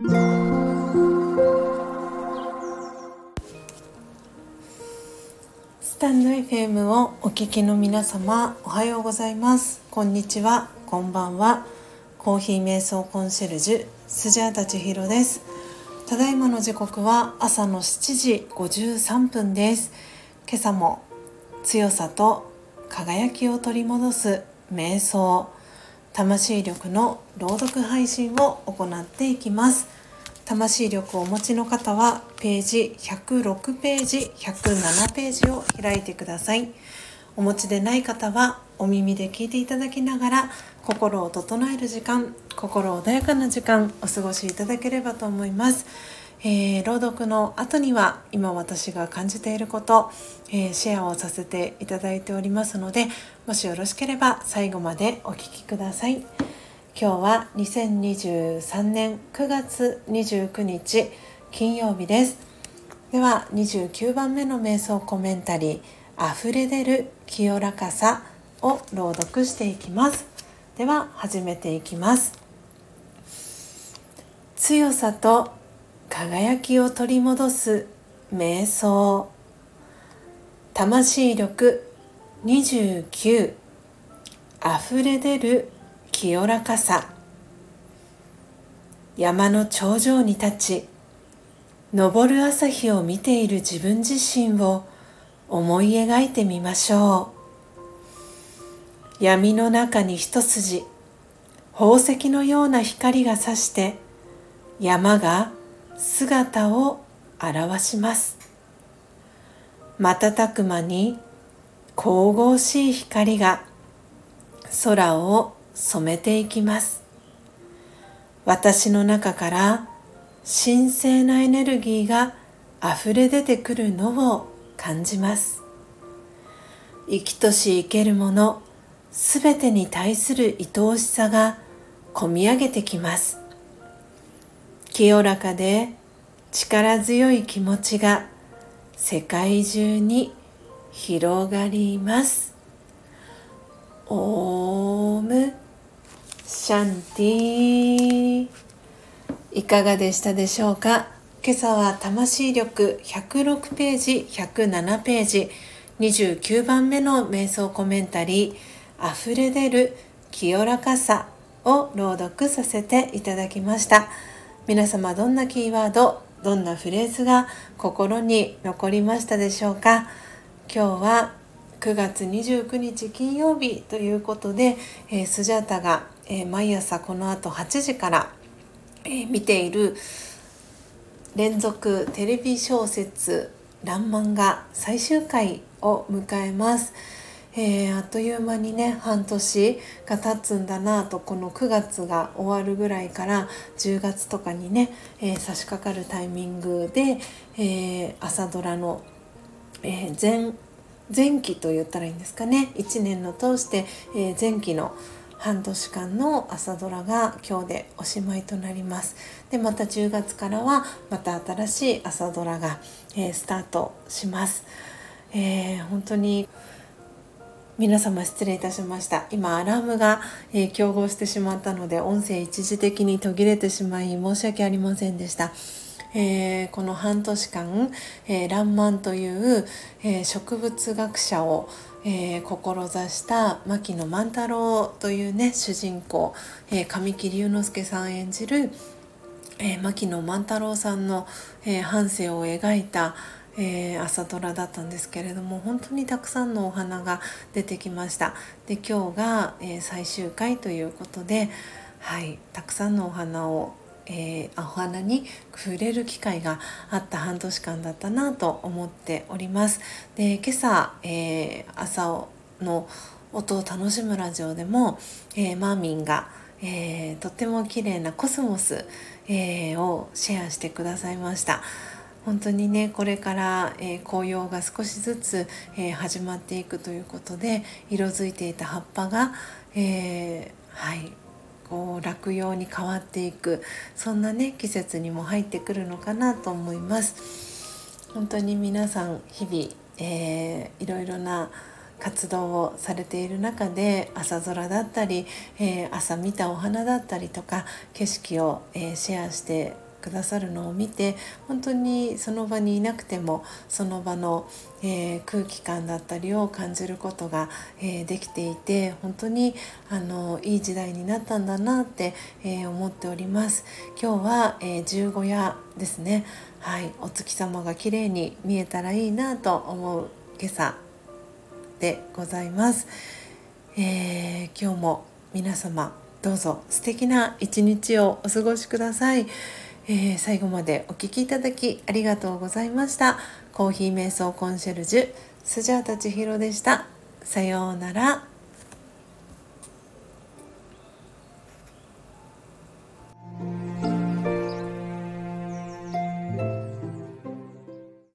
スタンド FM をお聞きの皆様おはようございます。こんにちは。こんばんは。コーヒー瞑想コンシェルジュスジャータチヒロです。ただいまの時刻は朝の7時53分です。今朝も強さと輝きを取り戻す瞑想。魂力の朗読配信を行っていきます。魂力をお持ちの方はページ106ページ107ページを開いてください。お持ちでない方はお耳で聞いていただきながら心を整える時間心穏やかな時間お過ごしいただければと思います。えー、朗読の後には今私が感じていること、えー、シェアをさせていただいておりますのでもしよろしければ最後までお聴きください。今日は2023年9月29日金曜日です。では29番目の瞑想コメンタリー溢れ出る清らかさを朗読していきます。では始めていきます。強さと輝きを取り戻す瞑想魂力29溢れ出る清らかさ。山の頂上に立ち昇る朝日を見ている自分自身を思い描いてみましょう。闇の中に一筋宝石のような光がさして山が姿を表します。瞬く間に神々しい光が空を染めていきます。私の中から神聖なエネルギーが溢れ出てくるのを感じます。生きとし生けるものすべてに対する愛おしさがこみ上げてきます。清らかで力強い気持ちが世界中に広がります。オーム。シャンティ。いかがでしたでしょうか？今朝は魂力106ページ107ページ29番目の瞑想コメンタリー溢れ出る清らかさを朗読させていただきました。皆様どんなキーワードどんなフレーズが心に残りましたでしょうか？今日は9月29日金曜日ということで、えー、スジャータが、えー、毎朝この後8時から、えー、見ている連続テレビ小説「らんまん」が最終回を迎えます。えー、あっという間にね半年が経つんだなとこの9月が終わるぐらいから10月とかにね、えー、差し掛かるタイミングで、えー、朝ドラの、え前前期と言ったらいいんですかね1年の通して、え前期の半年間の朝ドラが今日でおしまいとなります。でまた10月からはまた新しい朝ドラが、えスタートします、え本当に皆様失礼いたしました。今アラームが、えー、競合してしまったので音声一時的に途切れてしまい申し訳ありませんでした、えー、この半年間「えー、らんまん」という、えー、植物学者を、え、志した牧野万太郎というね主人公、え、神木隆之介さん演じる、え、牧野万太郎さんの、え、半生を描いた「えー、朝ドラだったんですけれども本当にたくさんのお花が出てきましたで今日が、えー、最終回ということで、はい、たくさんのお花を、えー、お花に触れる機会があった半年間だったなと思っておりますで今朝、え朝の音を楽しむラジオでも、えマーミンがえー、とっても綺麗なコスモス、えー、をシェアしてくださいました。本当にねこれから、えー、紅葉が少しずつ、えー、始まっていくということで色づいていた葉っぱが、えー、はいこう落葉に変わっていくそんなね季節にも入ってくるのかなと思います。本当に皆さん日々、えー、いろいろな活動をされている中で朝空だったり、えー、朝見たお花だったりとか景色を、えー、シェアしてくださるのを見て本当にその場にいなくてもその場の、えー、空気感だったりを感じることが、えー、できていて本当にあのいい時代になったんだなって、えー、思っております。今日は、え十五夜ですね。はい。お月様が綺麗に見えたらいいなと思う今朝でございます、え今日も皆様どうぞ素敵な一日をお過ごしください、えー、最後までお聴きいただきありがとうございました。コーヒー瞑想コンシェルジュスジャータ千尋でした。さようなら。